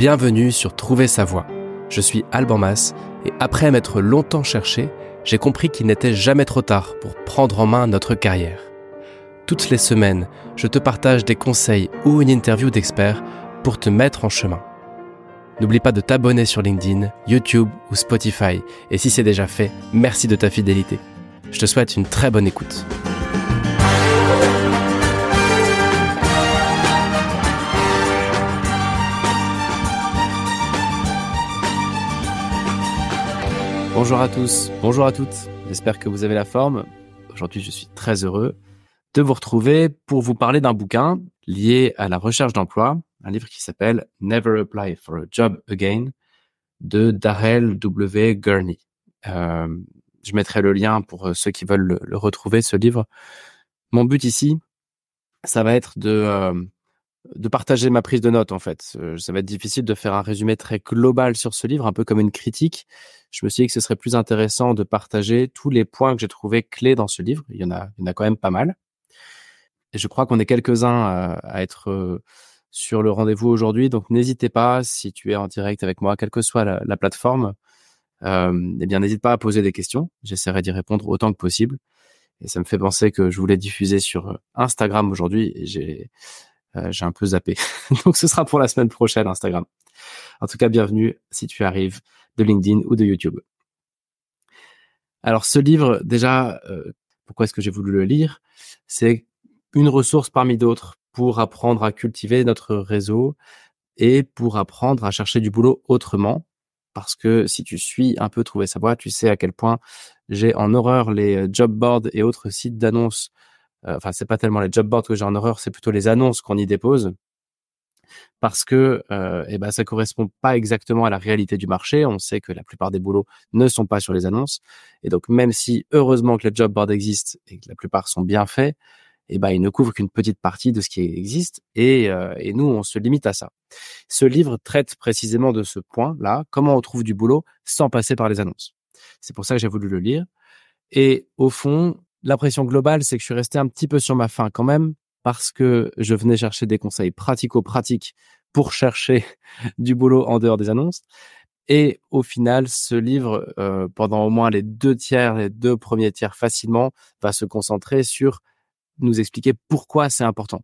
Bienvenue sur Trouver sa voie. Je suis Alban Mas et après m'être longtemps cherché, j'ai compris qu'il n'était jamais trop tard pour prendre en main notre carrière. Toutes les semaines, je te partage des conseils ou une interview d'experts pour te mettre en chemin. N'oublie pas de t'abonner sur LinkedIn, YouTube ou Spotify et si c'est déjà fait, merci de ta fidélité. Je te souhaite une très bonne écoute. Bonjour à tous, bonjour à toutes. J'espère que vous avez la forme. Aujourd'hui, je suis très heureux de vous retrouver pour vous parler d'un bouquin lié à la recherche d'emploi, un livre qui s'appelle Never Apply for a Job Again de Darrell W. Gurney. Euh, je mettrai le lien pour ceux qui veulent le, retrouver, ce livre. Mon but ici, ça va être de, euh, de partager ma prise de notes en fait. Euh, ça va être difficile de faire un résumé très global sur ce livre, un peu comme une critique. Je me suis dit que ce serait plus intéressant de partager tous les points que j'ai trouvés clés dans ce livre. Il y en a, il y en a quand même pas mal. Et je crois qu'on est quelques-uns à, être euh, sur le rendez-vous aujourd'hui. Donc n'hésitez pas, si tu es en direct avec moi, quelle que soit la, plateforme, euh, eh bien n'hésite pas à poser des questions. J'essaierai d'y répondre autant que possible. Et ça me fait penser que je voulais diffuser sur Instagram aujourd'hui j'ai euh, j'ai un peu zappé. Donc ce sera pour la semaine prochaine Instagram. En tout cas, bienvenue si tu arrives de LinkedIn ou de YouTube. Alors ce livre, déjà, euh, pourquoi est-ce que j'ai voulu le lire? C'est une ressource parmi d'autres pour apprendre à cultiver notre réseau et pour apprendre à chercher du boulot autrement. Parce que si tu suis un peu Trouver sa voie, tu sais à quel point j'ai en horreur les euh, job boards et autres sites d'annonces euh, enfin c'est pas tellement les job boards que j'ai en horreur, c'est plutôt les annonces qu'on y dépose parce que euh, eh ben ça correspond pas exactement à la réalité du marché. On sait que la plupart des boulots ne sont pas sur les annonces, et donc même si heureusement que les job boards existent et que la plupart sont bien faits, eh ben ils ne couvrent qu'une petite partie de ce qui existe, et, euh, et nous on se limite à ça. Ce livre traite précisément de ce point-là, comment on trouve du boulot sans passer par les annonces. C'est pour ça que j'ai voulu le lire. Et au fond, l'impression globale, c'est que je suis resté un petit peu sur ma faim quand même, parce que je venais chercher des conseils pratico-pratiques pour chercher du boulot en dehors des annonces. Et au final, ce livre, euh, pendant au moins les deux tiers, les deux premiers tiers facilement, va se concentrer sur nous expliquer pourquoi c'est important.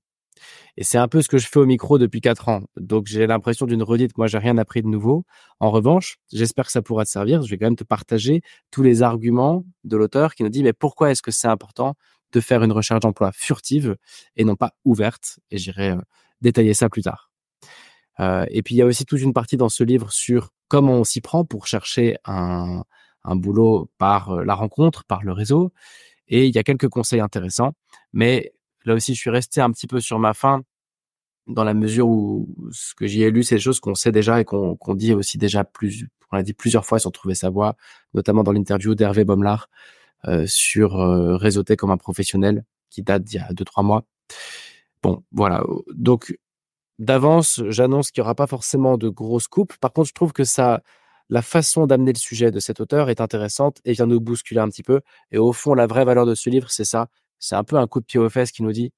Et c'est un peu ce que je fais au micro depuis quatre ans. Donc j'ai l'impression d'une redite. Moi, j'ai rien appris de nouveau. En revanche, j'espère que ça pourra te servir. Je vais quand même te partager tous les arguments de l'auteur qui nous dit mais pourquoi est-ce que c'est important de faire une recherche d'emploi furtive et non pas ouverte? Et j'irai euh, détailler ça plus tard. Euh, et puis il y a aussi toute une partie dans ce livre sur comment on s'y prend pour chercher un, boulot par euh, la rencontre, par le réseau. Et il y a quelques conseils intéressants, mais Là aussi, je suis resté un petit peu sur ma faim dans la mesure où ce que j'y ai lu, c'est des choses qu'on sait déjà et qu'on dit aussi déjà plus, dit plusieurs fois sur Trouver sa voix, notamment dans l'interview d'Hervé Baumlar euh, sur euh, réseauter comme un professionnel qui date d'il y a deux trois mois. Bon, voilà. Donc d'avance, j'annonce qu'il n'y aura pas forcément de grosses coupes. Par contre, je trouve que ça, la façon d'amener le sujet de cet auteur est intéressante et vient nous bousculer un petit peu. Et au fond, la vraie valeur de ce livre, c'est ça, c'est un peu un coup de pied aux fesses qui nous dit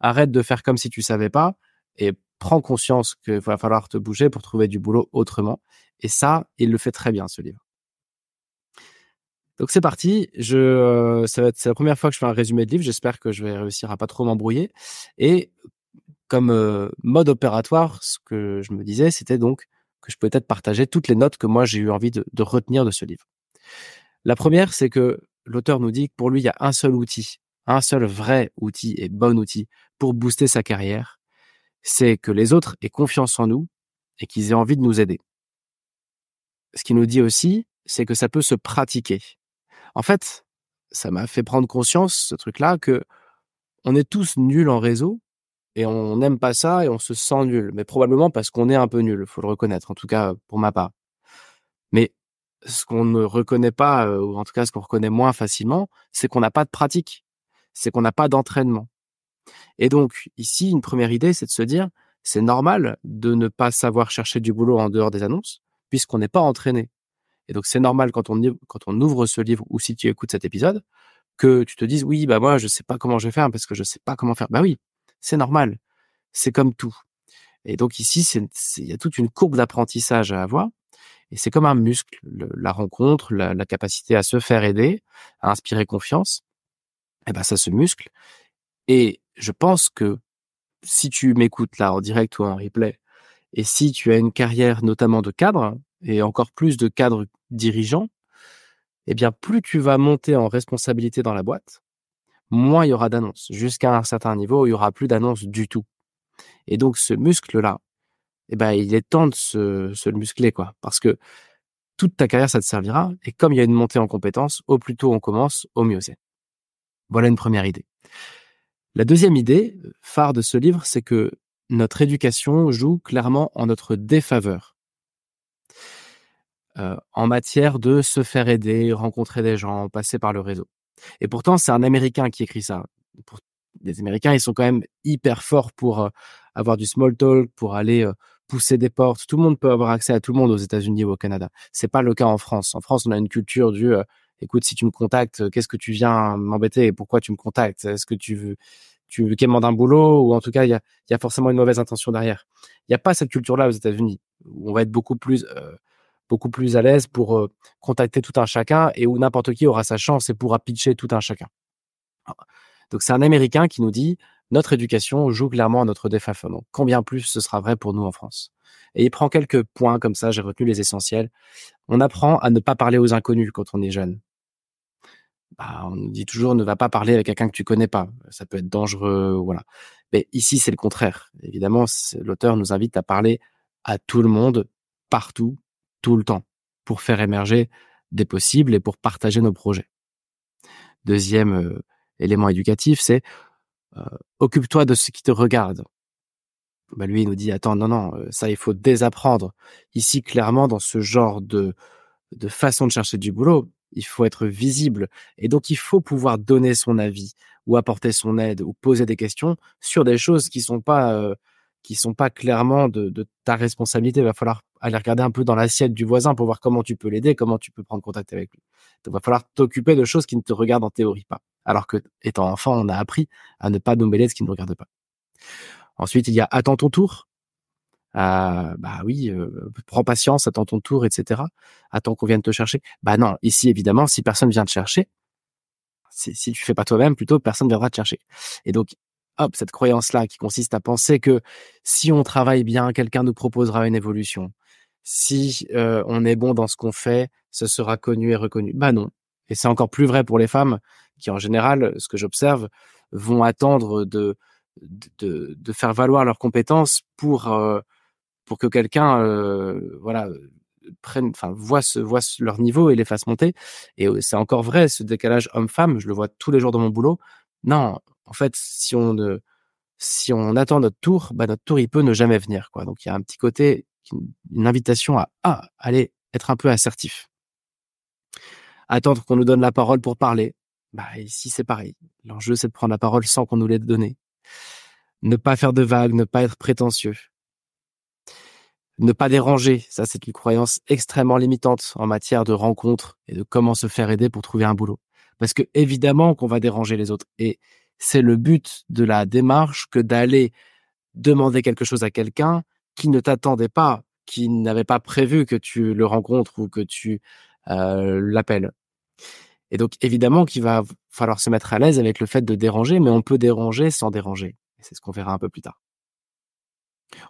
arrête de faire comme si tu savais pas et prends conscience qu'il va falloir te bouger pour trouver du boulot autrement. Et ça, il le fait très bien, ce livre. Donc c'est parti. Je, euh, ça va être, c'est la première fois que je fais un résumé de livre. J'espère que je vais réussir à pas trop m'embrouiller. Et comme euh, mode opératoire, ce que je me disais, c'était donc que je pouvais peut-être partager toutes les notes que moi j'ai eu envie de, de retenir de ce livre. La première, c'est que l'auteur nous dit que pour lui, il y a un seul outil un seul vrai outil et bon outil pour booster sa carrière, c'est que les autres aient confiance en nous et qu'ils aient envie de nous aider. Ce qu'il nous dit aussi, c'est que ça peut se pratiquer. En fait, ça m'a fait prendre conscience, ce truc-là, que on est tous nuls en réseau et on n'aime pas ça et on se sent nul. Mais probablement parce qu'on est un peu nul, faut le reconnaître, en tout cas pour ma part. Mais ce qu'on ne reconnaît pas, euh, ou en tout cas ce qu'on reconnaît moins facilement, c'est qu'on n'a pas de pratique c'est qu'on n'a pas d'entraînement. Et donc, ici, une première idée, c'est de se dire, c'est normal de ne pas savoir chercher du boulot en dehors des annonces, puisqu'on n'est pas entraîné. Et donc, c'est normal quand on, quand on ouvre ce livre ou si tu écoutes cet épisode, que tu te dises, oui, bah moi, je sais pas comment je vais faire parce que je sais pas comment faire. Bah oui, c'est normal. C'est comme tout. Et donc ici, il y a toute une courbe d'apprentissage à avoir. Et c'est comme un muscle, la rencontre, la, la, capacité à se faire aider, à inspirer confiance. Eh ben ça se muscle. Et je pense que si tu m'écoutes là en direct ou en replay, et si tu as une carrière notamment de cadre et encore plus de cadre dirigeant, eh bien plus tu vas monter en responsabilité dans la boîte, moins il y aura d'annonces. Jusqu'à un certain niveau, il y aura plus d'annonces du tout. Et donc ce muscle-là, eh ben, il est temps de se, se le muscler, quoi. Parce que toute ta carrière, ça te servira. Et comme il y a une montée en compétences, au plus tôt on commence, au mieux c'est. Voilà une première idée. La deuxième idée, phare de ce livre, c'est que notre éducation joue clairement en notre défaveur. Euh, en matière de se faire aider, rencontrer des gens, passer par le réseau. Et pourtant, c'est un Américain qui écrit ça. Les Américains, ils sont quand même hyper forts pour euh, avoir du small talk, pour aller euh, pousser des portes. Tout le monde peut avoir accès à tout le monde aux États-Unis ou au Canada. C'est pas le cas en France. En France, on a une culture du écoute, si tu me contactes, qu'est-ce que tu viens m'embêter et pourquoi tu me contactes? Est-ce que tu veux tu veux demandes un boulot? Ou en tout cas il y a, y a, forcément une mauvaise intention derrière. Il n'y a pas cette culture-là aux États-Unis où on va être beaucoup plus beaucoup plus à l'aise pour contacter tout un chacun et où n'importe qui aura sa chance et pourra pitcher tout un chacun. Donc c'est un Américain qui nous dit notre éducation joue clairement à notre défaveur. Combien plus ce sera vrai pour nous en France? Et il prend quelques points comme ça, j'ai retenu les essentiels. On apprend à ne pas parler aux inconnus quand on est jeune. Bah, on nous dit toujours ne va pas parler avec quelqu'un que tu connais pas. Ça peut être dangereux, voilà. Mais ici c'est le contraire. Évidemment, l'auteur nous invite à parler à tout le monde, partout, tout le temps pour faire émerger des possibles et pour partager nos projets. Deuxième euh, élément éducatif, c'est euh, occupe-toi de ce qui te regarde. Bah lui, il nous dit attends, non, non, euh, ça il faut désapprendre. Ici, clairement, dans ce genre de façon de chercher du boulot, il faut être visible et donc il faut pouvoir donner son avis ou apporter son aide ou poser des questions sur des choses qui sont pas qui sont pas clairement de, de, ta responsabilité. Il va falloir aller regarder un peu dans l'assiette du voisin pour voir comment tu peux l'aider, comment tu peux prendre contact avec lui. Donc, il va falloir t'occuper de choses qui ne te regardent en théorie pas. Alors que, étant enfant, on a appris à ne pas nous mêler de ce qui ne regarde pas. Ensuite, il y a attends ton tour. Euh, bah oui, euh, prends patience, attends ton tour, etc. Attends qu'on vienne te chercher. Bah non, ici évidemment, si personne vient te chercher, si, si tu fais pas toi-même, plutôt personne viendra te chercher. Et donc hop, cette croyance-là qui consiste à penser que si on travaille bien, quelqu'un nous proposera une évolution. Si euh, on est bon dans ce qu'on fait, ce sera connu et reconnu. Bah non. Et c'est encore plus vrai pour les femmes qui, en général, ce que j'observe, vont attendre de, de, de, faire valoir leurs compétences pour euh, pour que quelqu'un euh, voilà prenne enfin voit ce leur niveau et les fasse monter et c'est encore vrai ce décalage homme-femme je le vois tous les jours dans mon boulot non en fait, si on ne, si on attend notre tour, bah notre tour il peut ne jamais venir quoi. Donc il y a un petit côté, une invitation à ah, aller être un peu assertif. Attendre qu'on nous donne la parole pour parler. Bah ici c'est pareil. L'enjeu c'est de prendre la parole sans qu'on nous l'ait donnée. Ne pas faire de vagues, ne pas être prétentieux. Ne pas déranger, ça c'est une croyance extrêmement limitante en matière de rencontres et de comment se faire aider pour trouver un boulot. Parce que évidemment qu'on va déranger les autres. Et c'est le but de la démarche que d'aller demander quelque chose à quelqu'un qui ne t'attendait pas, qui n'avait pas prévu que tu le rencontres ou que tu euh, l'appelles. Et donc évidemment qu'il va falloir se mettre à l'aise avec le fait de déranger, mais on peut déranger sans déranger. C'est ce qu'on verra un peu plus tard.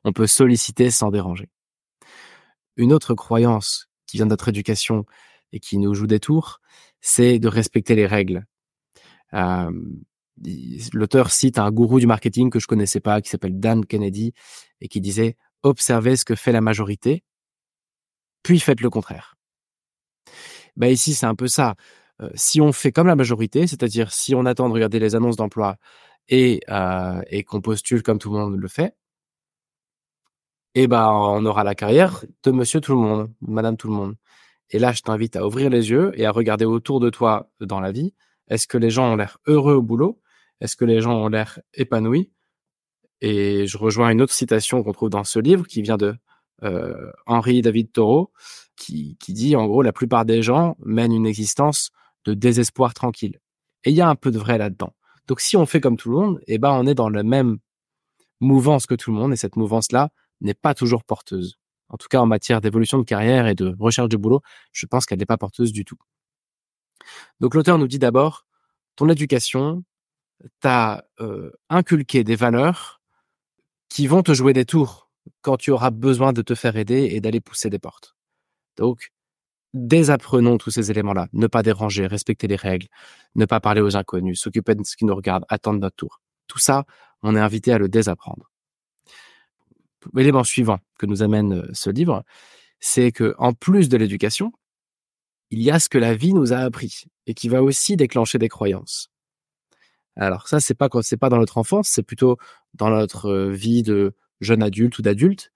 On peut solliciter sans déranger. Une autre croyance qui vient de notre éducation et qui nous joue des tours, c'est de respecter les règles. L'auteur cite un gourou du marketing que je connaissais pas, qui s'appelle Dan Kennedy, et qui disait observez ce que fait la majorité, puis faites le contraire. Bah ici, c'est un peu ça. Euh, si on fait comme la majorité, c'est-à-dire si on attend de regarder les annonces d'emploi et, euh, et qu'on postule comme tout le monde le fait, eh ben on aura la carrière de Monsieur tout le monde, Madame tout le monde. Et là, je t'invite à ouvrir les yeux et à regarder autour de toi dans la vie. Est-ce que les gens ont l'air heureux au boulot? Est-ce que les gens ont l'air épanouis? Et je rejoins une autre citation qu'on trouve dans ce livre qui vient de euh, Henri David Thoreau, qui, qui dit en gros la plupart des gens mènent une existence de désespoir tranquille. Et il y a un peu de vrai là-dedans. Donc si on fait comme tout le monde, eh ben on est dans la même mouvance que tout le monde et cette mouvance-là n'est pas toujours porteuse. En tout cas, en matière d'évolution de carrière et de recherche de boulot, je pense qu'elle n'est pas porteuse du tout. Donc l'auteur nous dit d'abord, ton éducation t'a euh, inculqué des valeurs qui vont te jouer des tours quand tu auras besoin de te faire aider et d'aller pousser des portes. Donc, désapprenons tous ces éléments-là. Ne pas déranger, respecter les règles, ne pas parler aux inconnus, s'occuper de ce qui nous regarde, attendre notre tour. Tout ça, on est invité à le désapprendre. L'élément suivant que nous amène euh, ce livre, c'est que en plus de l'éducation, il y a ce que la vie nous a appris et qui va aussi déclencher des croyances. Alors ça, c'est pas c'est pas dans notre enfance, c'est plutôt dans notre euh, vie de jeune adulte ou d'adulte.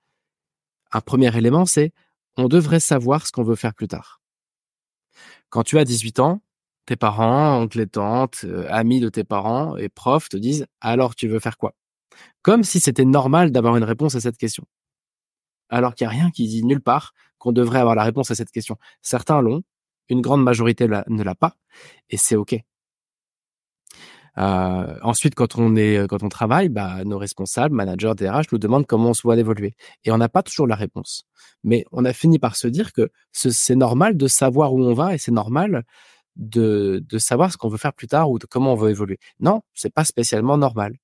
Un premier élément, c'est on devrait savoir ce qu'on veut faire plus tard. Quand tu as 18 ans, tes parents, oncles et tantes, euh, amis de tes parents et profs te disent alors tu veux faire quoi? Comme si c'était normal d'avoir une réponse à cette question. Alors qu'il n'y a rien qui dit nulle part qu'on devrait avoir la réponse à cette question. Certains l'ont, une grande majorité ne l'a pas, et c'est OK. Euh, ensuite, quand on est, quand on travaille, bah, nos responsables, managers, DRH nous demandent comment on se voit évoluer. Et on n'a pas toujours la réponse. Mais on a fini par se dire que c'est normal de savoir où on va et c'est normal de, savoir ce qu'on veut faire plus tard ou comment on veut évoluer. Non, c'est pas spécialement normal.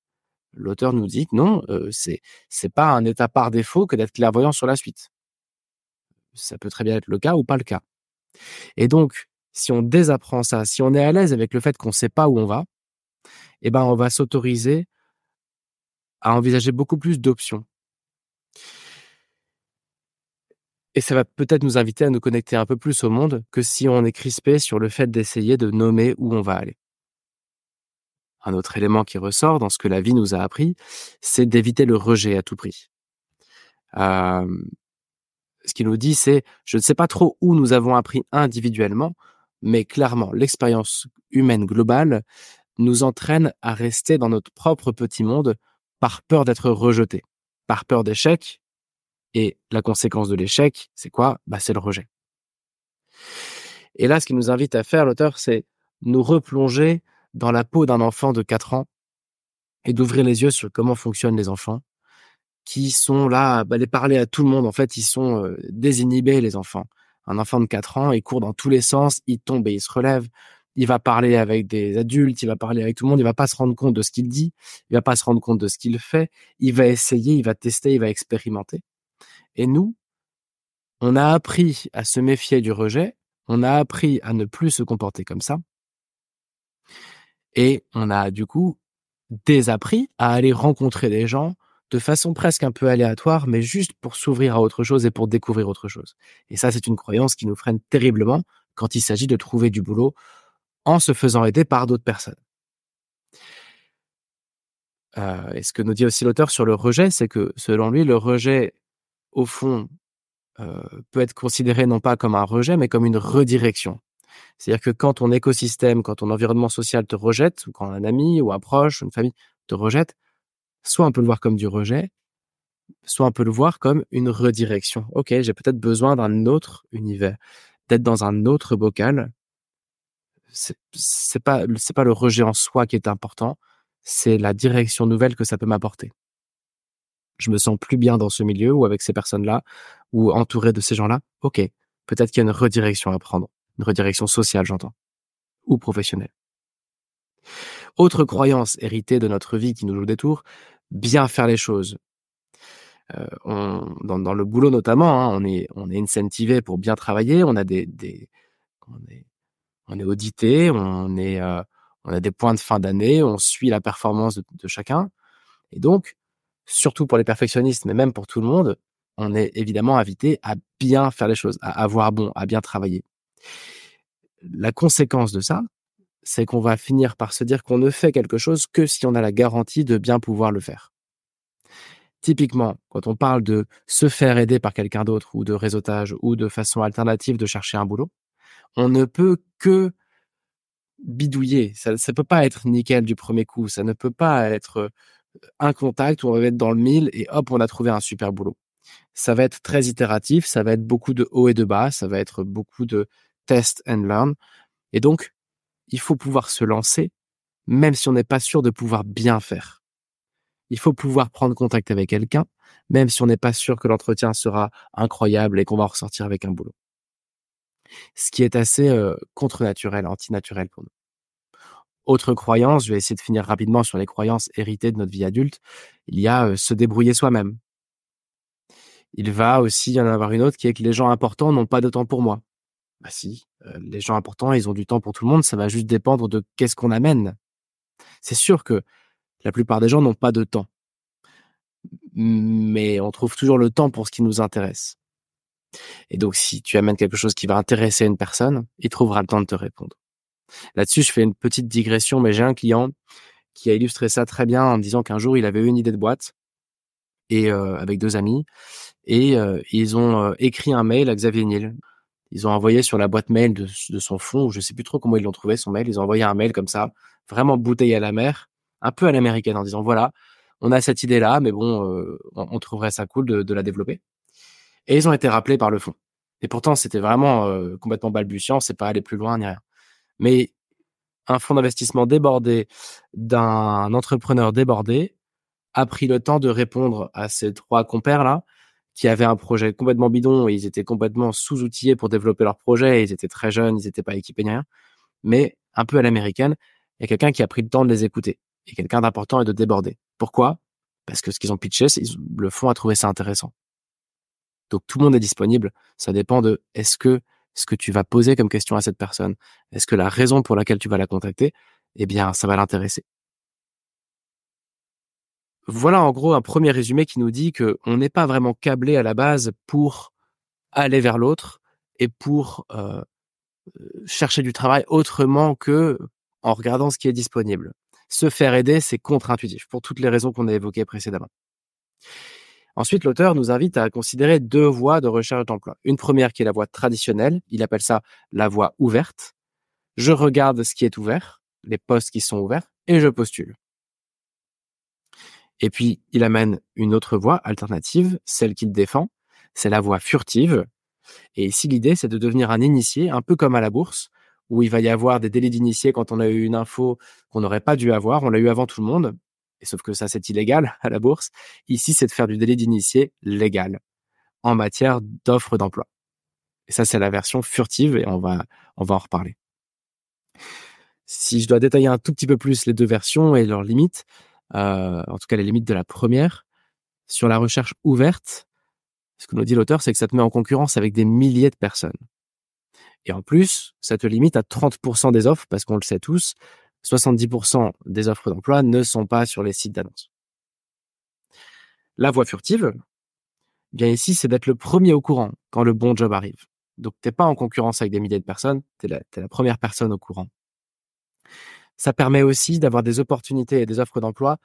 L'auteur nous dit que non, euh, c'est pas un état par défaut que d'être clairvoyant sur la suite. Ça peut très bien être le cas ou pas le cas. Et donc, si on désapprend ça, si on est à l'aise avec le fait qu'on ne sait pas où on va, eh ben, on va s'autoriser à envisager beaucoup plus d'options. Et ça va peut-être nous inviter à nous connecter un peu plus au monde que si on est crispé sur le fait d'essayer de nommer où on va aller. Un autre élément qui ressort dans ce que la vie nous a appris, c'est d'éviter le rejet à tout prix. ce qu'il nous dit, c'est je ne sais pas trop où nous avons appris individuellement, mais clairement, l'expérience humaine globale nous entraîne à rester dans notre propre petit monde par peur d'être rejeté, par peur d'échec. Et la conséquence de l'échec, c'est quoi? Bah, C'est le rejet. Et là, ce qu'il nous invite à faire, l'auteur, c'est nous replonger dans la peau d'un enfant de 4 ans et d'ouvrir les yeux sur comment fonctionnent les enfants, qui sont là, bah, les parler à tout le monde. En fait, ils sont désinhibés, les enfants. Un enfant de 4 ans, il court dans tous les sens, il tombe et il se relève il va parler avec des adultes, il va parler avec tout le monde, il va pas se rendre compte de ce qu'il dit, il va pas se rendre compte de ce qu'il fait, il va essayer, il va tester, il va expérimenter. Et nous, on a appris à se méfier du rejet, on a appris à ne plus se comporter comme ça, et on a du coup désappris à aller rencontrer des gens de façon presque un peu aléatoire, mais juste pour s'ouvrir à autre chose et pour découvrir autre chose. Et ça, c'est une croyance qui nous freine terriblement quand il s'agit de trouver du boulot en se faisant aider par d'autres personnes. Euh, et ce que nous dit aussi l'auteur sur le rejet, c'est que selon lui, le rejet, au fond, euh, peut être considéré non pas comme un rejet, mais comme une redirection. C'est-à-dire que quand ton écosystème, quand ton environnement social te rejette, ou quand un ami ou un proche, une famille te rejette, soit on peut le voir comme du rejet, soit on peut le voir comme une redirection. Ok, j'ai peut-être besoin d'un autre univers, d'être dans un autre bocal c'est pas c'est pas le rejet en soi qui est important, c'est la direction nouvelle que ça peut m'apporter. Je me sens plus bien dans ce milieu ou avec ces personnes-là ou entouré de ces gens-là. Ok, peut-être qu'il y a une redirection à prendre, une redirection sociale, j'entends, ou professionnelle. Autre croyance héritée de notre vie qui nous joue des tours, bien faire les choses. Euh, dans, le boulot notamment, hein, on est on est incentivé pour bien travailler, on a des, on est audité, euh, on a des points de fin d'année, on suit la performance de, chacun. Et donc, surtout pour les perfectionnistes, mais même pour tout le monde, on est évidemment invité à bien faire les choses, à avoir bon, à bien travailler. La conséquence de ça, c'est qu'on va finir par se dire qu'on ne fait quelque chose que si on a la garantie de bien pouvoir le faire. Typiquement, quand on parle de se faire aider par quelqu'un d'autre ou de réseautage ou de façon alternative de chercher un boulot, on ne peut que bidouiller. Ça ne peut pas être nickel du premier coup. Ça ne peut pas être un contact où on va être dans le mille et hop, on a trouvé un super boulot. Ça va être très itératif, ça va être beaucoup de haut et de bas, ça va être beaucoup de test and learn. Et donc, il faut pouvoir se lancer, même si on n'est pas sûr de pouvoir bien faire. Il faut pouvoir prendre contact avec quelqu'un, même si on n'est pas sûr que l'entretien sera incroyable et qu'on va ressortir avec un boulot. Ce qui est assez euh, contre-naturel, antinaturel pour nous. Autre croyance, je vais essayer de finir rapidement sur les croyances héritées de notre vie adulte. Il y a euh, se débrouiller soi-même. Il va aussi y en avoir une autre qui est que les gens importants n'ont pas de temps pour moi. Bah si, les gens importants, ils ont du temps pour tout le monde, ça va juste dépendre de qu'est-ce qu'on amène. C'est sûr que la plupart des gens n'ont pas de temps. Mais on trouve toujours le temps pour ce qui nous intéresse. Et donc, si tu amènes quelque chose qui va intéresser une personne, il trouvera le temps de te répondre. Là-dessus, je fais une petite digression, mais j'ai un client qui a illustré ça très bien en disant qu'un jour, il avait une idée de boîte et avec deux amis et ils ont écrit un mail à Xavier Niel. Ils ont envoyé sur la boîte mail de, son fond, je sais plus trop comment ils l'ont trouvé son mail. Ils ont envoyé un mail comme ça, vraiment bouteille à la mer, un peu à l'américaine, en disant voilà, on a cette idée là, mais bon, on, on, trouverait ça cool de, la développer. Et ils ont été rappelés par le fond. Et pourtant, c'était vraiment complètement balbutiant, c'est pas aller plus loin ni rien. Mais un fonds d'investissement débordé d'un entrepreneur débordé a pris le temps de répondre à ces trois compères-là qui avaient un projet complètement bidon et ils étaient complètement sous-outillés pour développer leur projet. Ils étaient très jeunes, ils n'étaient pas équipés ni rien. Mais un peu à l'américaine, il y a quelqu'un qui a pris le temps de les écouter et quelqu'un d'important et de déborder. Pourquoi? Parce que ce qu'ils ont pitché, le fonds a trouvé ça intéressant. Donc tout le monde est disponible. Ça dépend de est-ce que ce que tu vas poser comme question à cette personne, est-ce que la raison pour laquelle tu vas la contacter, eh bien, ça va l'intéresser. Voilà en gros un premier résumé qui nous dit que on n'est pas vraiment câblé à la base pour aller vers l'autre et pour euh, chercher du travail autrement que en regardant ce qui est disponible. Se faire aider, c'est contre-intuitif pour toutes les raisons qu'on a évoquées précédemment. Ensuite, l'auteur nous invite à considérer deux voies de recherche d'emploi. Une première qui est la voie traditionnelle, il appelle ça la voie ouverte. Je regarde ce qui est ouvert, les postes qui sont ouverts, et je postule. Et puis, il amène une autre voie alternative, celle qu'il défend, c'est la voie furtive. Et ici, l'idée, c'est de devenir un initié, un peu comme à la bourse, où il va y avoir des délais d'initié quand on a eu une info qu'on n'aurait pas dû avoir, on l'a eu avant tout le monde, et sauf que ça, c'est illégal à la bourse. Ici, c'est de faire du délai d'initié légal en matière d'offres d'emploi. Et ça, c'est la version furtive et on va, on va en reparler. Si je dois détailler un tout petit peu plus les deux versions et leurs limites, euh, en tout cas les limites de la première, sur la recherche ouverte, ce que nous dit l'auteur, c'est que ça te met en concurrence avec des milliers de personnes. Et en plus, ça te limite à 30% des offres, parce qu'on le sait tous, 70% des offres d'emploi ne sont pas sur les sites d'annonces. La voie furtive, bien ici, c'est d'être le premier au courant quand le bon job arrive. Donc, t'es pas en concurrence avec des milliers de personnes, tu es, la première personne au courant. Ça permet aussi d'avoir des opportunités et des offres d'emploi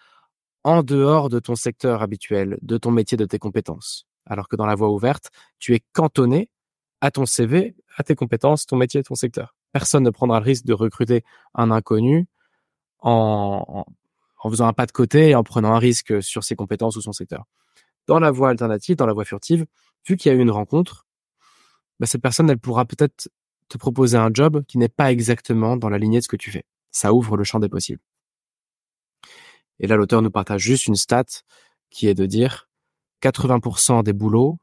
en dehors de ton secteur habituel, de ton métier, de tes compétences. Alors que dans la voie ouverte, tu es cantonné à ton CV, à tes compétences, ton métier, ton secteur personne ne prendra le risque de recruter un inconnu en, faisant un pas de côté et en prenant un risque sur ses compétences ou son secteur. Dans la voie alternative, dans la voie furtive, vu qu'il y a eu une rencontre, bah, cette personne, elle pourra peut-être te proposer un job qui n'est pas exactement dans la lignée de ce que tu fais. Ça ouvre le champ des possibles. Et là, l'auteur nous partage juste une stat qui est de dire 80% des boulots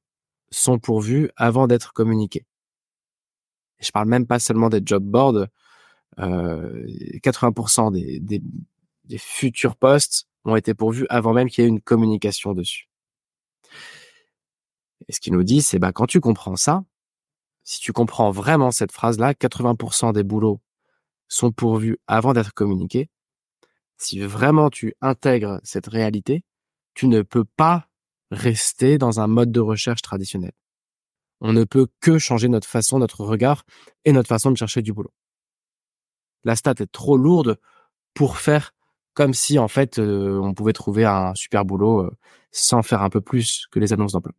sont pourvus avant d'être communiqués. Je parle même pas seulement des job boards. Euh, 80% des, des, des, futurs postes ont été pourvus avant même qu'il y ait une communication dessus. Et ce qu'il nous dit, c'est bah quand tu comprends ça, si tu comprends vraiment cette phrase-là, 80% des boulots sont pourvus avant d'être communiqués. Si vraiment tu intègres cette réalité, tu ne peux pas rester dans un mode de recherche traditionnel on ne peut que changer notre façon, notre regard et notre façon de chercher du boulot. La stat est trop lourde pour faire comme si en fait euh, on pouvait trouver un super boulot euh, sans faire un peu plus que les annonces d'emploi.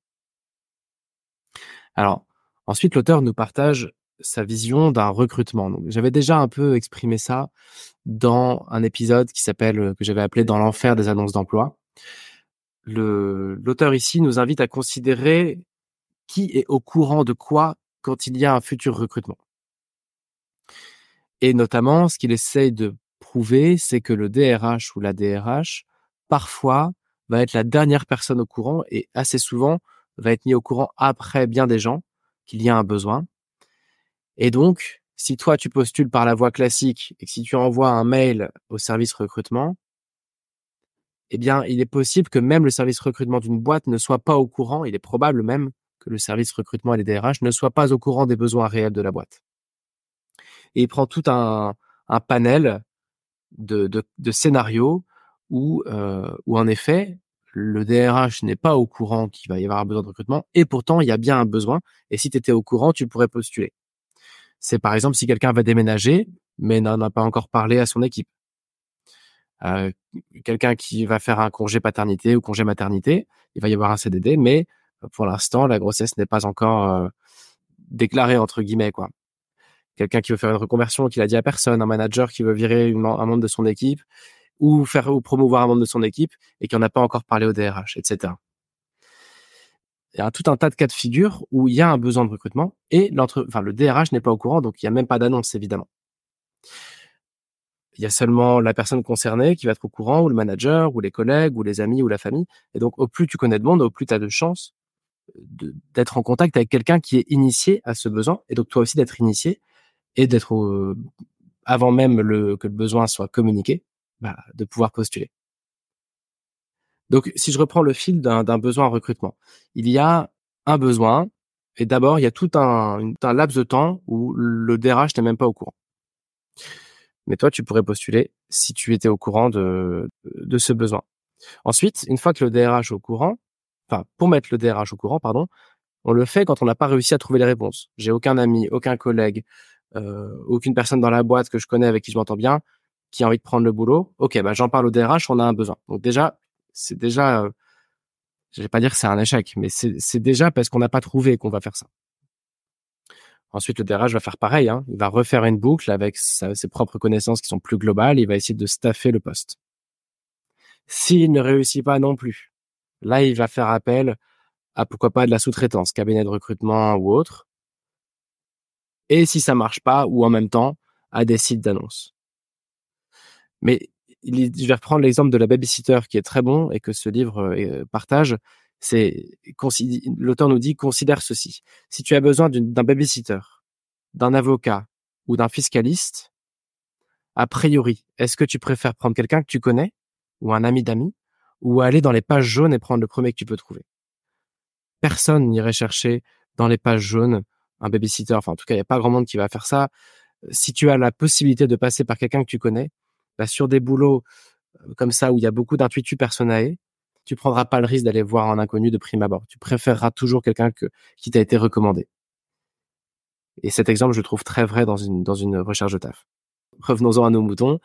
Alors ensuite l'auteur nous partage sa vision d'un recrutement. j'avais déjà un peu exprimé ça dans un épisode qui s'appelle euh, que j'avais appelé dans l'enfer des annonces d'emploi. l'auteur ici nous invite à considérer qui est au courant de quoi quand il y a un futur recrutement. Et notamment, ce qu'il essaye de prouver, c'est que le DRH ou la DRH, parfois, va être la dernière personne au courant et assez souvent va être mis au courant après bien des gens qu'il y a un besoin. Et donc, si toi tu postules par la voie classique et si tu envoies un mail au service recrutement, eh bien, il est possible que même le service recrutement d'une boîte ne soit pas au courant, il est probable même que le service recrutement et les DRH ne soient pas au courant des besoins réels de la boîte. Et il prend tout un, panel de scénarios où, euh, où en effet, le DRH n'est pas au courant qu'il va y avoir un besoin de recrutement et pourtant il y a bien un besoin. Et si tu étais au courant, tu pourrais postuler. C'est par exemple si quelqu'un va déménager mais n'en a pas encore parlé à son équipe. Euh, quelqu'un qui va faire un congé paternité ou congé maternité, il va y avoir un CDD, mais pour l'instant, la grossesse n'est pas encore euh, déclarée entre guillemets quoi. Quelqu'un qui veut faire une reconversion, qui l'a dit à personne, un manager qui veut virer un membre de son équipe ou faire ou promouvoir un membre de son équipe et qui n'en a pas encore parlé au DRH, etc. Il y a tout un tas de cas de figure où il y a un besoin de recrutement et l'entre, enfin le DRH n'est pas au courant, donc il n'y a même pas d'annonce évidemment il y a seulement la personne concernée qui va être au courant, ou le manager, ou les collègues, ou les amis, ou la famille. Et donc, au plus tu connais de monde, au plus tu as de chances d'être en contact avec quelqu'un qui est initié à ce besoin. Et donc, toi aussi d'être initié et d'être avant même le, que le besoin soit communiqué, bah, de pouvoir postuler. Donc, si je reprends le fil d'un besoin en recrutement, il y a un besoin, et d'abord, il y a tout un, laps de temps où le DRH n'est même pas au courant mais toi, tu pourrais postuler si tu étais au courant de, de ce besoin. Ensuite, une fois que le DRH est au courant, enfin, pour mettre le DRH au courant, pardon, on le fait quand on n'a pas réussi à trouver les réponses. J'ai aucun ami, aucun collègue, euh, aucune personne dans la boîte que je connais avec qui je m'entends bien qui a envie de prendre le boulot. Ok, bah j'en parle au DRH, on a un besoin. Donc déjà, c'est déjà, euh, je vais pas dire que c'est un échec, mais c'est déjà parce qu'on n'a pas trouvé qu'on va faire ça. Ensuite, le DRH va faire pareil. Hein. Il va refaire une boucle avec ses propres connaissances qui sont plus globales. Il va essayer de staffer le poste. S'il ne réussit pas non plus, là, il va faire appel à pourquoi pas de la sous-traitance, cabinet de recrutement ou autre. Et si ça marche pas, ou en même temps, à des sites d'annonces. Mais je vais reprendre l'exemple de la babysitter qui est très bon et que ce livre euh, partage c'est l'auteur nous dit considère ceci. Si tu as besoin d'un babysitter, d'un avocat ou d'un fiscaliste, a priori, est-ce que tu préfères prendre quelqu'un que tu connais ou un ami d'amis ou aller dans les pages jaunes et prendre le premier que tu peux trouver? Personne n'irait chercher dans les pages jaunes un babysitter. Enfin, en tout cas, il n'y a pas grand monde qui va faire ça. Si tu as la possibilité de passer par quelqu'un que tu connais, bah, sur des boulots comme ça où il y a beaucoup d'intuitu personae, tu prendras pas le risque d'aller voir un inconnu de prime abord. Tu préféreras toujours quelqu'un que, qui t'a été recommandé. Et cet exemple, je trouve très vrai dans une, dans recherche de taf. Revenons-en à nos moutons.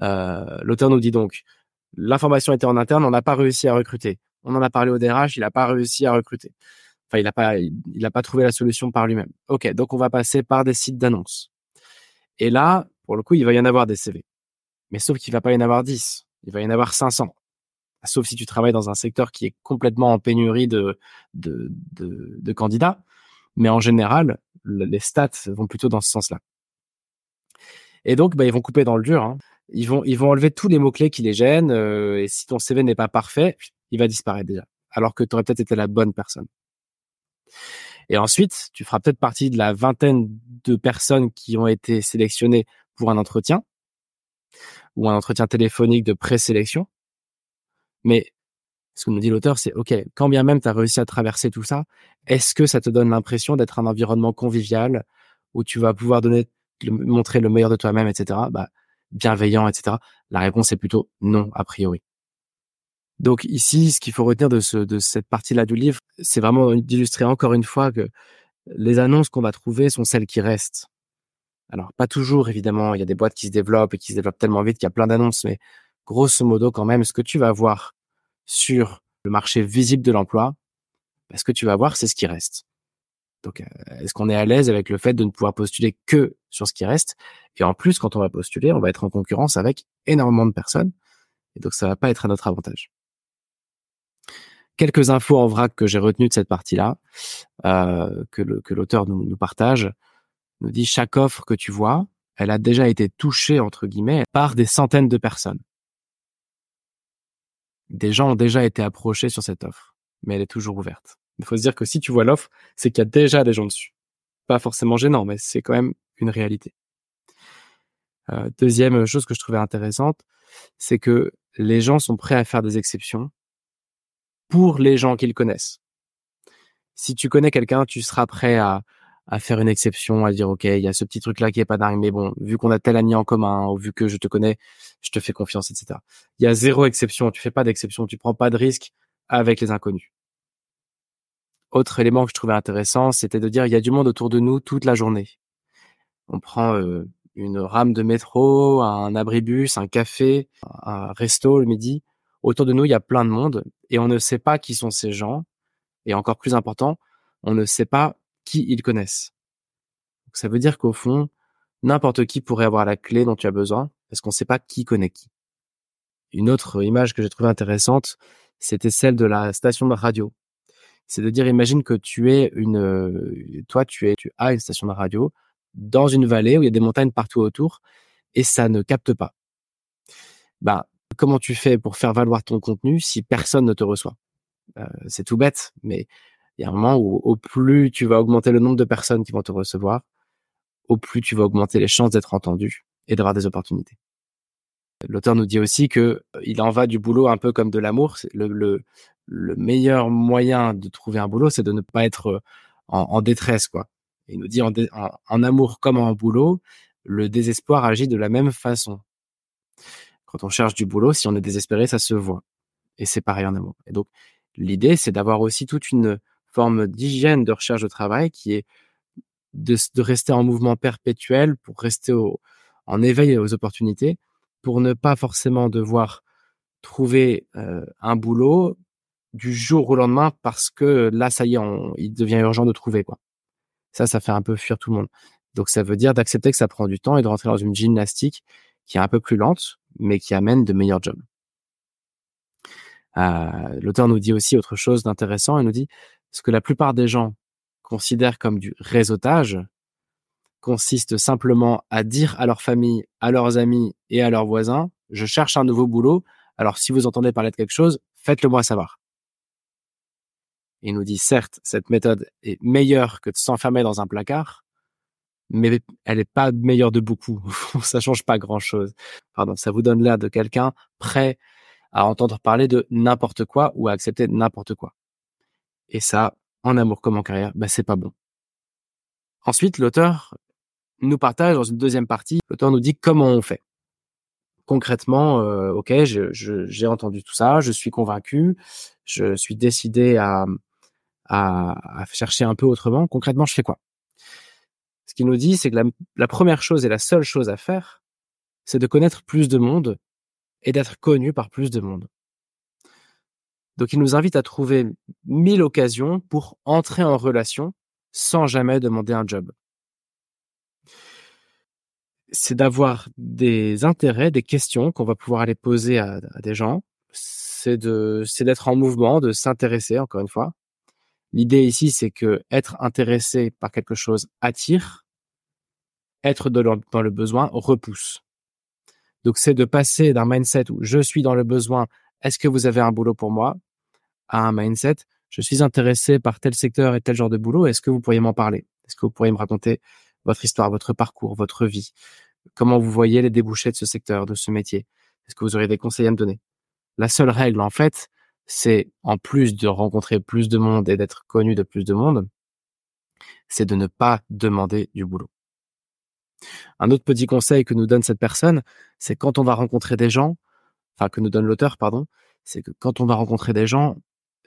L'auteur nous dit donc, l'information était en interne, on n'a pas réussi à recruter. On en a parlé au DRH, il n'a pas réussi à recruter. Enfin, il n'a pas, pas trouvé la solution par lui-même. Ok, donc on va passer par des sites d'annonces. Et là, pour le coup, il va y en avoir des CV. Mais sauf qu'il va pas y en avoir 10. Il va y en avoir 500 sauf si tu travailles dans un secteur qui est complètement en pénurie de, de, candidats. Mais en général, les stats vont plutôt dans ce sens-là. Et donc, bah, ils vont couper dans le dur. Hein. Ils vont, ils vont enlever tous les mots-clés qui les gênent. Euh, et si ton CV n'est pas parfait, il va disparaître déjà. Alors que tu aurais peut-être été la bonne personne. Et ensuite, tu feras peut-être partie de la vingtaine de personnes qui ont été sélectionnées pour un entretien ou un entretien téléphonique de présélection. Mais ce que nous dit l'auteur, c'est OK, quand bien même tu as réussi à traverser tout ça, est-ce que ça te donne l'impression d'être un environnement convivial où tu vas pouvoir donner, montrer le meilleur de toi-même, etc. Bah, bienveillant, etc. La réponse est plutôt non, a priori. Donc ici, ce qu'il faut retenir de, de cette partie-là du livre, c'est vraiment d'illustrer encore une fois que les annonces qu'on va trouver sont celles qui restent. Alors, pas toujours, évidemment, il y a des boîtes qui se développent et qui se développent tellement vite qu'il y a plein d'annonces, mais grosso modo, quand même, ce que tu vas voir sur le marché visible de l'emploi, ce que tu vas voir, c'est ce qui reste. Donc, euh, est-ce qu'on est à l'aise avec le fait de ne pouvoir postuler que sur ce qui reste? Et en plus, quand on va postuler, on va être en concurrence avec énormément de personnes. Et donc, ça va pas être à notre avantage. Quelques infos en vrac que j'ai retenues de cette partie-là, euh, que l'auteur nous partage, nous dit chaque offre que tu vois, elle a déjà été touchée, entre guillemets, par des centaines de personnes. Des gens ont déjà été approchés sur cette offre, mais elle est toujours ouverte. Il faut se dire que si tu vois l'offre, c'est qu'il y a déjà des gens dessus. Pas forcément gênant, mais c'est quand même une réalité. Euh, deuxième chose que je trouvais intéressante, c'est que les gens sont prêts à faire des exceptions pour les gens qu'ils connaissent. Si tu connais quelqu'un, tu seras prêt à, à faire une exception, à dire ok, il y a ce petit truc là qui est pas dingue, mais bon, vu qu'on a tel ami en commun, ou vu que je te connais, je te fais confiance, etc. Il y a zéro exception, tu fais pas d'exception, tu prends pas de risque avec les inconnus. Autre élément que je trouvais intéressant, c'était de dire il y a du monde autour de nous toute la journée. On prend euh, une rame de métro, un abribus, un café, un resto le midi. Autour de nous, il y a plein de monde et on ne sait pas qui sont ces gens. Et encore plus important, on ne sait pas qui ils connaissent. ça veut dire qu'au fond, n'importe qui pourrait avoir la clé dont tu as besoin parce qu'on ne sait pas qui connaît qui. Une autre image que j'ai trouvée intéressante, c'était celle de la station de radio. C'est de dire, imagine que tu es une, toi, tu es, tu as une station de radio dans une vallée où il y a des montagnes partout autour et ça ne capte pas. Bah, comment tu fais pour faire valoir ton contenu si personne ne te reçoit? Euh, C'est tout bête, mais il y a un moment où au plus tu vas augmenter le nombre de personnes qui vont te recevoir, au plus tu vas augmenter les chances d'être entendu et d'avoir des opportunités. L'auteur nous dit aussi que euh, il en va du boulot un peu comme de l'amour. Le, le, le, meilleur moyen de trouver un boulot, c'est de ne pas être euh, en, en détresse, quoi. Il nous dit en, en, amour comme en boulot, le désespoir agit de la même façon. Quand on cherche du boulot, si on est désespéré, ça se voit. Et c'est pareil en amour. Et donc, l'idée, c'est d'avoir aussi toute une forme d'hygiène de recherche de travail qui est de, rester en mouvement perpétuel pour rester en éveil aux opportunités, pour ne pas forcément devoir trouver euh, un boulot du jour au lendemain parce que là, ça y est, il devient urgent de trouver quoi. Ça, ça fait un peu fuir tout le monde. Donc, ça veut dire d'accepter que ça prend du temps et de rentrer dans une gymnastique qui est un peu plus lente, mais qui amène de meilleurs jobs. Euh, L'auteur nous dit aussi autre chose d'intéressant. Il nous dit ce que la plupart des gens considèrent comme du réseautage consiste simplement à dire à leur famille, à leurs amis et à leurs voisins, je cherche un nouveau boulot. Alors, si vous entendez parler de quelque chose, faites-le moi savoir. Il nous dit, certes, cette méthode est meilleure que de s'enfermer dans un placard, mais elle n'est pas meilleure de beaucoup. ça change pas grand chose. Pardon, ça vous donne l'air de quelqu'un prêt à entendre parler de n'importe quoi ou à accepter n'importe quoi. Et ça, en amour comme en carrière, bah, c'est pas bon. Ensuite, l'auteur nous partage dans une deuxième partie, l'auteur nous dit comment on fait. Concrètement, euh, ok, j'ai entendu tout ça, je suis convaincu, je suis décidé à, à, chercher un peu autrement. Concrètement, je fais quoi? Ce qu'il nous dit, c'est que la, première chose et la seule chose à faire, c'est de connaître plus de monde et d'être connu par plus de monde. Donc il nous invite à trouver mille occasions pour entrer en relation sans jamais demander un job. C'est d'avoir des intérêts, des questions qu'on va pouvoir aller poser à, des gens. C'est de, c'est d'être en mouvement, de s'intéresser encore une fois, L'idée ici, c'est que être intéressé par quelque chose attire, être dans le besoin repousse. Donc, c'est de passer d'un mindset où je suis dans le besoin, est-ce que vous avez un boulot pour moi, à un mindset, je suis intéressé par tel secteur et tel genre de boulot, est-ce que vous pourriez m'en parler? Est-ce que vous pourriez me raconter votre histoire, votre parcours, votre vie? Comment vous voyez les débouchés de ce secteur, de ce métier? Est-ce que vous auriez des conseils à me donner? La seule règle, en fait, c'est en plus de rencontrer plus de monde et d'être connu de plus de monde, c'est de ne pas demander du boulot. Un autre petit conseil que nous donne cette personne, c'est quand on va rencontrer des gens, enfin que nous donne l'auteur, pardon, c'est que quand on va rencontrer des gens,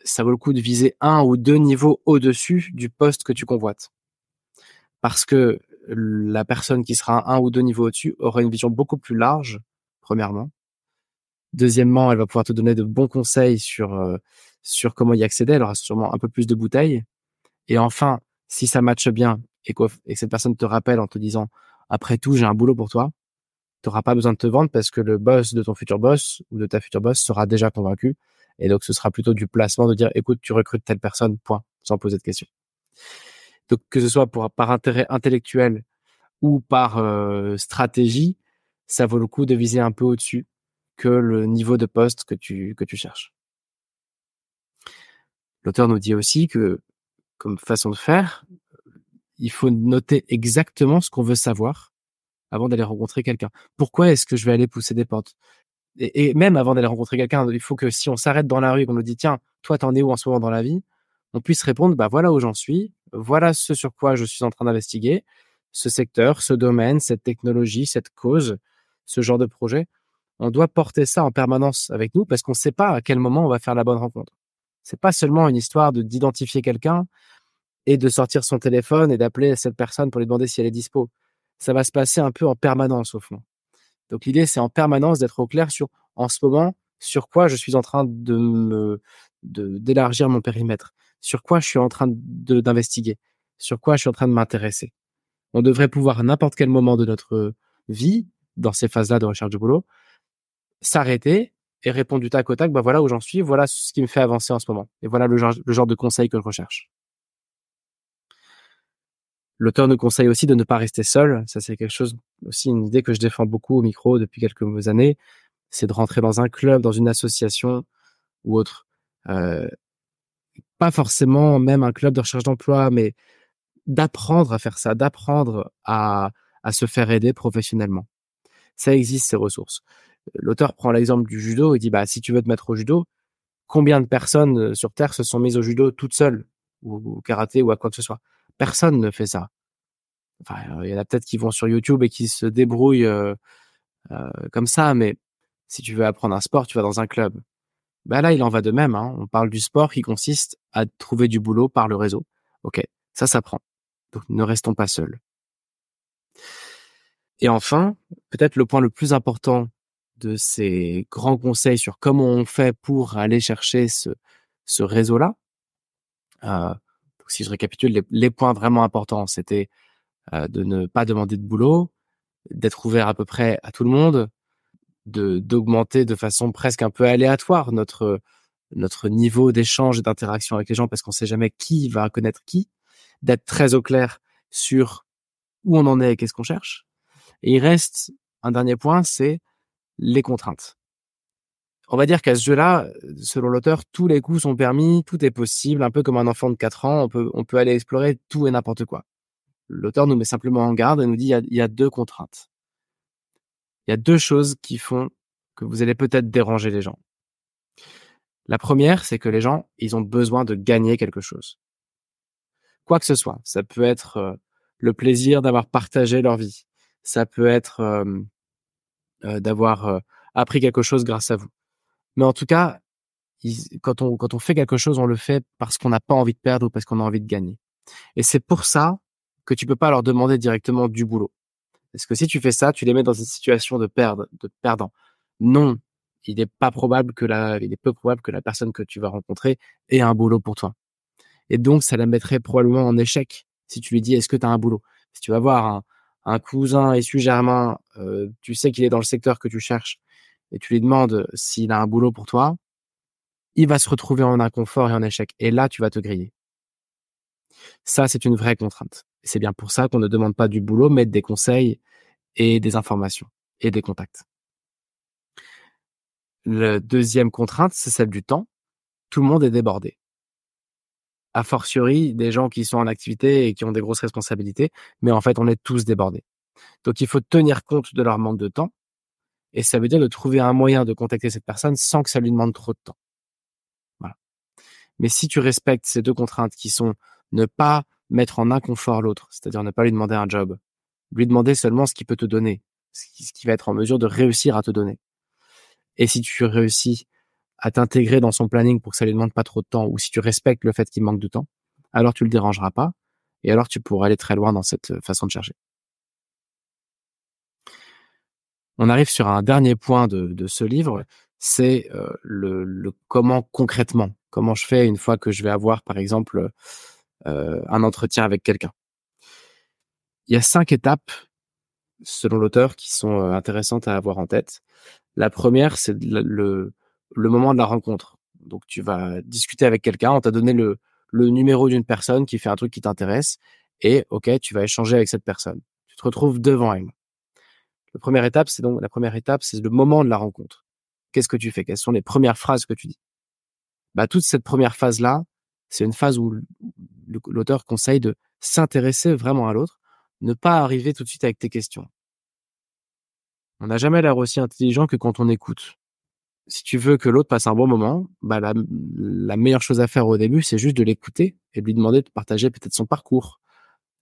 ça vaut le coup de viser un ou deux niveaux au-dessus du poste que tu convoites. Parce que la personne qui sera un ou deux niveaux au-dessus aura une vision beaucoup plus large, premièrement, Deuxièmement, elle va pouvoir te donner de bons conseils sur euh, sur comment y accéder. Elle aura sûrement un peu plus de bouteilles. Et enfin, si ça matche bien et, que cette personne te rappelle en te disant après tout, j'ai un boulot pour toi, tu n'auras pas besoin de te vendre parce que le boss de ton futur boss ou de ta future boss sera déjà convaincu. Et donc, ce sera plutôt du placement de dire, écoute, tu recrutes telle personne, point, sans poser de questions. Donc, que ce soit pour, par intérêt intellectuel ou par euh, stratégie, ça vaut le coup de viser un peu au-dessus que le niveau de poste que tu, que tu cherches. L'auteur nous dit aussi que, comme façon de faire, il faut noter exactement ce qu'on veut savoir avant d'aller rencontrer quelqu'un. Pourquoi est-ce que je vais aller pousser des portes? Et, même avant d'aller rencontrer quelqu'un, il faut que si on s'arrête dans la rue et qu'on nous dit tiens, toi t'en es où en ce moment dans la vie, on puisse répondre bah voilà où j'en suis, voilà ce sur quoi je suis en train d'investiguer, ce secteur, ce domaine, cette technologie, cette cause, ce genre de projet. On doit porter ça en permanence avec nous parce qu'on ne sait pas à quel moment on va faire la bonne rencontre. C'est pas seulement une histoire de d'identifier quelqu'un et de sortir son téléphone et d'appeler cette personne pour lui demander si elle est dispo. Ça va se passer un peu en permanence au fond. Donc l'idée c'est en permanence d'être au clair sur en ce moment sur quoi je suis en train de me d'élargir mon périmètre, sur quoi je suis en train d'investiguer, sur quoi je suis en train de m'intéresser. On devrait pouvoir à n'importe quel moment de notre vie, dans ces phases-là de recherche de boulot, s'arrêter et répondre du tac au tac, bah voilà où j'en suis, voilà ce qui me fait avancer en ce moment. Et voilà le genre, le genre de conseil que je recherche. L'auteur nous conseille aussi de ne pas rester seul. Ça, c'est quelque chose, aussi une idée que je défends beaucoup au micro depuis quelques années. C'est de rentrer dans un club, dans une association ou autre. Pas forcément même un club de recherche d'emploi, mais d'apprendre à faire ça, d'apprendre à, à se faire aider professionnellement. Ça existe, ces ressources. L'auteur prend l'exemple du judo et dit, bah, si tu veux te mettre au judo, combien de personnes euh, sur Terre se sont mises au judo toutes seules, ou au karaté, ou à quoi que ce soit? Personne ne fait ça. Enfin, il y en a peut-être qui vont sur YouTube et qui se débrouillent euh, euh, comme ça, mais si tu veux apprendre un sport, tu vas dans un club. Ben là, il en va de même. Hein. On parle du sport qui consiste à trouver du boulot par le réseau. Ok, ça s'apprend. Donc ne restons pas seuls. Et enfin, peut-être le point le plus important de ces grands conseils sur comment on fait pour aller chercher ce, ce réseau-là. Euh, si je récapitule, les, points vraiment importants, c'était de ne pas demander de boulot, d'être ouvert à peu près à tout le monde, de d'augmenter de façon presque un peu aléatoire notre notre niveau d'échange et d'interaction avec les gens parce qu'on sait jamais qui va connaître qui, d'être très au clair sur où on en est et qu'est-ce qu'on cherche. Et il reste un dernier point, c'est les contraintes. On va dire qu'à ce jeu-là, selon l'auteur, tous les coups sont permis, tout est possible, un peu comme un enfant de 4 ans, on peut, on peut aller explorer tout et n'importe quoi. L'auteur nous met simplement en garde et nous dit il y a, deux contraintes. Il y a deux choses qui font que vous allez peut-être déranger les gens. La première, c'est que les gens, ils ont besoin de gagner quelque chose. Quoi que ce soit. Ça peut être euh, le plaisir d'avoir partagé leur vie. Ça peut être euh, euh, d'avoir appris quelque chose grâce à vous. Mais en tout cas, quand, on, quand on fait quelque chose, on le fait parce qu'on n'a pas envie de perdre ou parce qu'on a envie de gagner. Et c'est pour ça que tu peux pas leur demander directement du boulot. Parce que si tu fais ça, tu les mets dans une situation de perdre, de perdant. Non, il n'est pas probable que la, il est peu probable que la personne que tu vas rencontrer ait un boulot pour toi. Et donc, ça la mettrait probablement en échec si tu lui dis est-ce que tu as un boulot? Si tu vas voir un, un cousin issu germain, euh, tu sais qu'il est dans le secteur que tu cherches et tu lui demandes s'il a un boulot pour toi, il va se retrouver en inconfort et en échec. Et là, tu vas te griller. Ça, c'est une vraie contrainte. C'est bien pour ça qu'on ne demande pas du boulot, mais des conseils et des informations et des contacts. La deuxième contrainte, c'est celle du temps. Tout le monde est débordé. A fortiori, des gens qui sont en activité et qui ont des grosses responsabilités, mais en fait, on est tous débordés. Donc, il faut tenir compte de leur manque de temps. Et ça veut dire de trouver un moyen de contacter cette personne sans que ça lui demande trop de temps. Voilà. Mais si tu respectes ces deux contraintes qui sont ne pas mettre en inconfort l'autre, c'est-à-dire ne pas lui demander un job, lui demander seulement ce qu'il peut te donner, ce qui, va être en mesure de réussir à te donner. Et si tu réussis à t'intégrer dans son planning pour que ça lui demande pas trop de temps, ou si tu respectes le fait qu'il manque de temps, alors tu le dérangeras pas, et alors tu pourras aller très loin dans cette euh, façon de chercher. On arrive sur un dernier point de, ce livre, c'est euh, le, le, comment concrètement, comment je fais une fois que je vais avoir, par exemple, euh, un entretien avec quelqu'un. Il y a cinq étapes, selon l'auteur, qui sont euh, intéressantes à avoir en tête. La première, c'est le, le moment de la rencontre. Donc, tu vas discuter avec quelqu'un, on t'a donné le, le numéro d'une personne qui fait un truc qui t'intéresse, et ok, tu vas échanger avec cette personne. Tu te retrouves devant elle. La première étape, c'est donc la première étape, c'est le moment de la rencontre. qu'est-ce que tu fais? Quelles sont les premières phrases que tu dis? Bah toute cette première phase là, c'est une phase où l'auteur conseille de s'intéresser vraiment à l'autre, ne pas arriver tout de suite avec tes questions. On n'a jamais l'air aussi intelligent que quand on écoute. Si tu veux que l'autre passe un bon moment, bah la, meilleure chose à faire au début, c'est juste de l'écouter et de lui demander de partager peut-être son parcours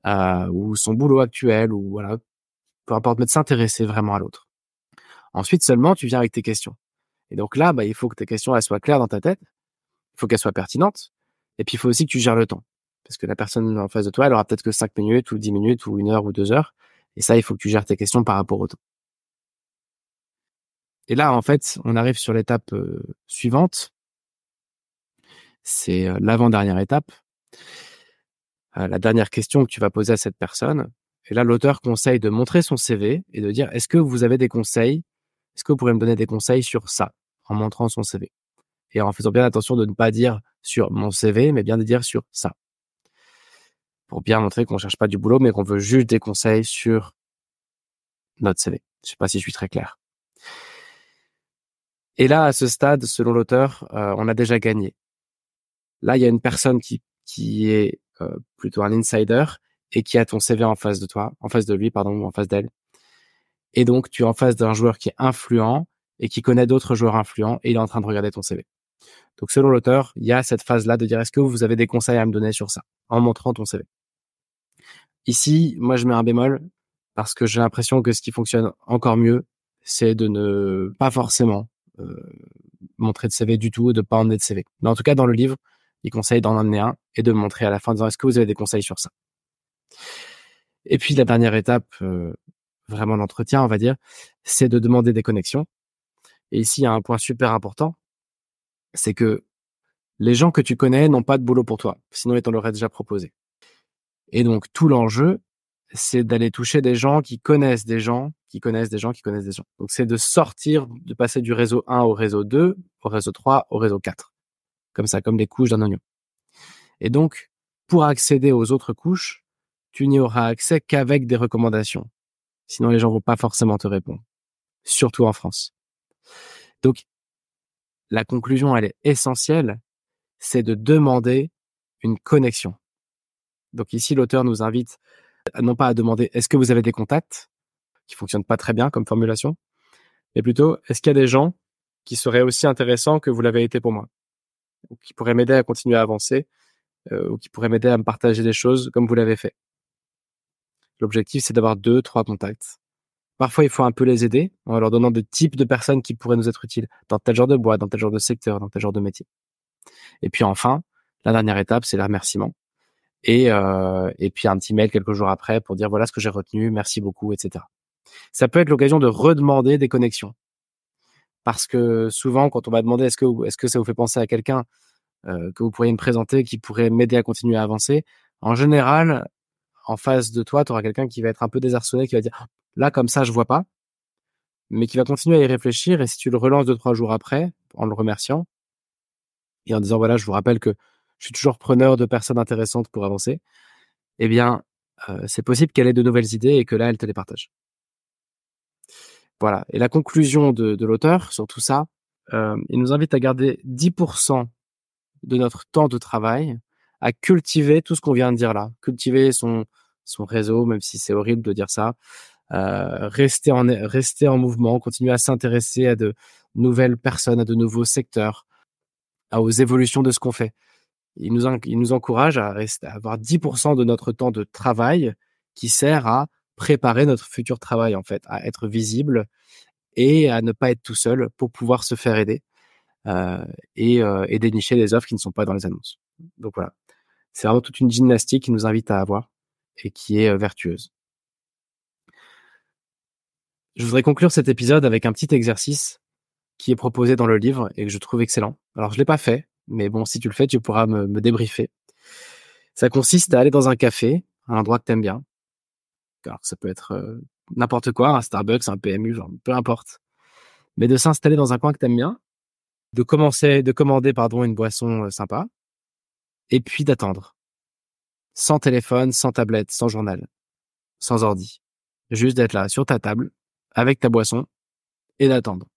euh, ou son boulot actuel ou voilà, peu importe, mais de s'intéresser vraiment à l'autre. Ensuite seulement, tu viens avec tes questions. Et donc là, bah, il faut que tes questions soient claires dans ta tête, il faut qu'elles soient pertinentes, et puis il faut aussi que tu gères le temps. Parce que la personne en face de toi, elle aura peut-être que 5 minutes ou 10 minutes ou une heure ou deux heures. Et ça, il faut que tu gères tes questions par rapport au temps. Et là, en fait, on arrive sur l'étape euh, suivante. C'est euh, l'avant-dernière étape. Euh, la dernière question que tu vas poser à cette personne. Et là, l'auteur conseille de montrer son CV et de dire, est-ce que vous avez des conseils? Est-ce que vous pourrez me donner des conseils sur ça en montrant son CV Et en faisant bien attention de ne pas dire sur mon CV, mais bien de dire sur ça. Pour bien montrer qu'on cherche pas du boulot, mais qu'on veut juste des conseils sur notre CV. Je sais pas si je suis très clair. Et là, à ce stade, selon l'auteur, euh, on a déjà gagné. Là, il y a une personne qui, est euh, plutôt un insider et qui a ton CV en face de toi, en face de lui, pardon, ou en face d'elle. Et donc, tu es en face d'un joueur qui est influent et qui connaît d'autres joueurs influents et il est en train de regarder ton CV. Donc, selon l'auteur, il y a cette phase-là de dire est-ce que vous avez des conseils à me donner sur ça en montrant ton CV. Ici, moi, je mets un bémol parce que j'ai l'impression que ce qui fonctionne encore mieux, c'est de ne pas forcément euh, montrer de CV du tout, de pas emmener de CV. Mais en tout cas, dans le livre, il conseille d'en emmener un et de montrer à la fin en disant est-ce que vous avez des conseils sur ça? Et puis la dernière étape, euh, vraiment l'entretien, on va dire, c'est de demander des connexions. Et ici, il y a un point super important, c'est que les gens que tu connais n'ont pas de boulot pour toi, sinon ils t'en l'auraient déjà proposé. Et donc tout l'enjeu, c'est d'aller toucher des gens qui connaissent des gens, qui connaissent des gens, qui connaissent des gens. Donc c'est de sortir, de passer du réseau 1 au réseau 2, au réseau 3, au réseau 4. Comme ça, comme les couches d'un oignon. Et donc, pour accéder aux autres couches, tu n'y auras accès qu'avec des recommandations. Sinon, les gens vont pas forcément te répondre. Surtout en France. Donc, la conclusion, elle est essentielle, c'est de demander une connexion. Donc ici, l'auteur nous invite non pas à demander est-ce que vous avez des contacts, qui fonctionnent pas très bien comme formulation, mais plutôt est-ce qu'il y a des gens qui seraient aussi intéressants que vous l'avez été pour moi, ou qui pourraient m'aider à continuer à avancer, euh, ou qui pourraient m'aider à me partager des choses comme vous l'avez fait. L'objectif, c'est d'avoir deux, trois contacts. Parfois, il faut un peu les aider en leur donnant des types de personnes qui pourraient nous être utiles dans tel genre de boîte, dans tel genre de secteur, dans tel genre de métier. Et puis enfin, la dernière étape, c'est le remerciement et, euh, et puis un petit mail quelques jours après pour dire voilà ce que j'ai retenu, merci beaucoup, etc. Ça peut être l'occasion de redemander des connexions. Parce que souvent, quand on va demander est-ce que, est-ce que ça vous fait penser à quelqu'un euh, que vous pourriez me présenter qui pourrait m'aider à continuer à avancer, en général, en face de toi, tu auras quelqu'un qui va être un peu désarçonné, qui va dire là, comme ça, je vois pas, mais qui va continuer à y réfléchir. Et si tu le relances deux, trois jours après, en le remerciant, et en disant voilà, je vous rappelle que je suis toujours preneur de personnes intéressantes pour avancer, eh bien, euh, c'est possible qu'elle ait de nouvelles idées et que là, elle te les partage. Voilà. Et la conclusion de, l'auteur sur tout ça, euh, il nous invite à garder 10% de notre temps de travail, à cultiver tout ce qu'on vient de dire là, cultiver son son réseau, même si c'est horrible de dire ça, euh, rester en rester en mouvement, continuer à s'intéresser à de nouvelles personnes, à de nouveaux secteurs, à, aux évolutions de ce qu'on fait il nous, il nous encourage à, rester, à avoir 10% de notre temps de travail qui sert à préparer notre futur travail, en fait, à être visible et à ne pas être tout seul pour pouvoir se faire aider euh, et, euh, et dénicher des offres qui ne sont pas dans les annonces. Donc voilà, c'est vraiment toute une gymnastique qui nous invite à avoir et qui est euh, vertueuse. Je voudrais conclure cet épisode avec un petit exercice qui est proposé dans le livre et que je trouve excellent. Alors je l'ai pas fait, mais bon, si tu le fais, tu pourras me, me débriefer. Ça consiste à aller dans un café, un endroit que t'aimes bien. Alors, ça peut être euh, n'importe quoi, un Starbucks, un PMU, genre, peu importe. Mais de s'installer dans un coin que t'aimes bien, de commencer, de commander, pardon, une boisson euh, sympa, et puis d'attendre. Sans téléphone, sans tablette, sans journal, sans ordi. Juste d'être là, sur ta table, avec ta boisson, et d'attendre.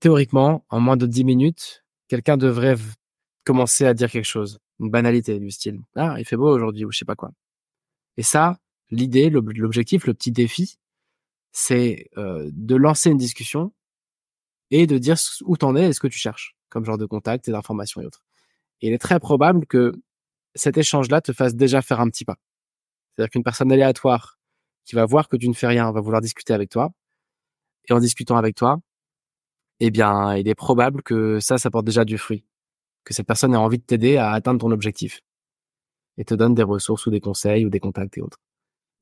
théoriquement, en moins de 10 minutes, quelqu'un devrait commencer à dire quelque chose, une banalité du style ah il fait beau aujourd'hui ou je sais pas quoi. Et ça, l'idée, l'objectif, le petit défi, c'est euh, de lancer une discussion et de dire où t'en es et ce que tu cherches comme genre de contact et d'informations et autres. Et il est très probable que cet échange-là te fasse déjà faire un petit pas. C'est-à-dire qu'une personne aléatoire qui va voir que tu ne fais rien va vouloir discuter avec toi. Et en discutant avec toi, eh bien, il est probable que ça, ça porte déjà du fruit. Que cette personne ait envie de t'aider à atteindre ton objectif. Et te donne des ressources ou des conseils ou des contacts et autres.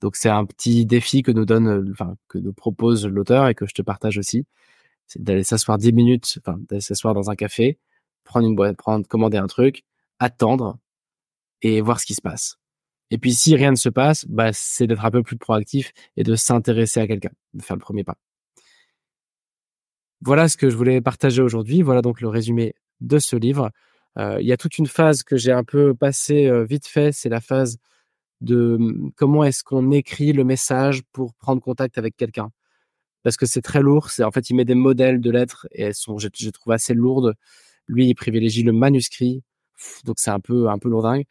Donc c'est un petit défi que nous donne, enfin que nous propose l'auteur et que je te partage aussi, c'est d'aller s'asseoir 10 minutes, enfin d'aller s'asseoir dans un café, prendre une boîte, prendre, commander un truc, attendre et voir ce qui se passe. Et puis si rien ne se passe, bah c'est d'être un peu plus proactif et de s'intéresser à quelqu'un, de faire le premier pas. Voilà ce que je voulais partager aujourd'hui. Voilà donc le résumé de ce livre. Euh, il y a toute une phase que j'ai un peu passée euh, vite fait, c'est la phase de mmh, comment est-ce qu'on écrit le message pour prendre contact avec quelqu'un. Parce que c'est très lourd. En fait, il met des modèles de lettres et elles sont, je, trouve assez lourdes. Lui, il privilégie le manuscrit, donc c'est un peu un peu lourdingue.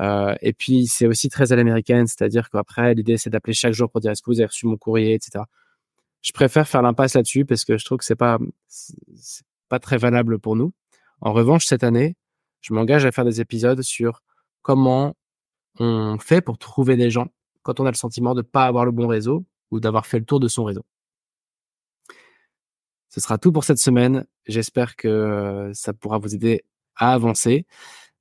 Euh, et puis c'est aussi très à l'américaine, c'est-à-dire qu'après l'idée c'est d'appeler chaque jour pour dire est-ce que vous avez reçu mon courrier, etc. Je préfère faire l'impasse là-dessus parce que je trouve que c'est pas c'est pas très valable pour nous. En revanche, cette année, je m'engage à faire des épisodes sur comment on fait pour trouver des gens quand on a le sentiment de pas avoir le bon réseau ou d'avoir fait le tour de son réseau. Ce sera tout pour cette semaine. J'espère que ça pourra vous aider à avancer.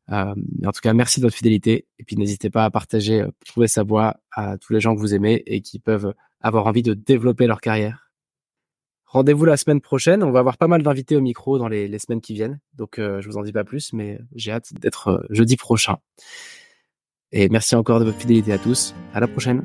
Euh, en tout cas, merci de votre fidélité. Et puis, n'hésitez pas à partager, euh, trouver sa voix à tous les gens que vous aimez et qui peuvent avoir envie de développer leur carrière. Rendez-vous la semaine prochaine. On va avoir pas mal d'invités au micro dans les, semaines qui viennent. Donc, euh, je vous en dis pas plus, mais j'ai hâte d'être jeudi prochain. Et merci encore de votre fidélité à tous. À la prochaine.